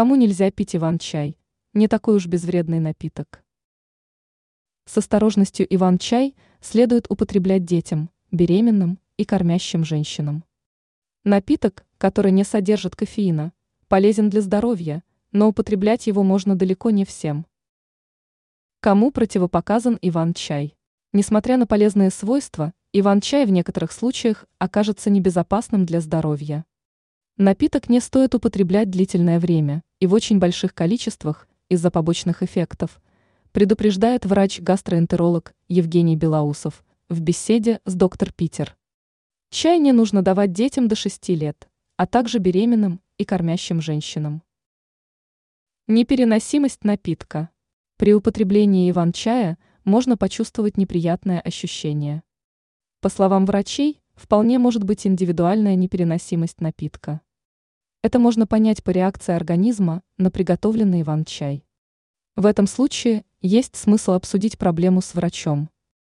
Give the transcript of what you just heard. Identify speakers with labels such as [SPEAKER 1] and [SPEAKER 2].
[SPEAKER 1] Кому нельзя пить иван-чай? Не такой уж безвредный напиток. С осторожностью иван-чай следует употреблять детям, беременным и кормящим женщинам. Напиток, который не содержит кофеина, полезен для здоровья, но употреблять его можно далеко не всем. Кому противопоказан иван-чай? Несмотря на полезные свойства, иван-чай в некоторых случаях окажется небезопасным для здоровья. Напиток не стоит употреблять длительное время и в очень больших количествах из-за побочных эффектов, предупреждает врач-гастроэнтеролог Евгений Белоусов в беседе с доктор Питер. Чай не нужно давать детям до 6 лет, а также беременным и кормящим женщинам. Непереносимость напитка. При употреблении иван-чая можно почувствовать неприятное ощущение. По словам врачей, вполне может быть индивидуальная непереносимость напитка. Это можно понять по реакции организма на приготовленный иван-чай. В этом случае есть смысл обсудить проблему с врачом.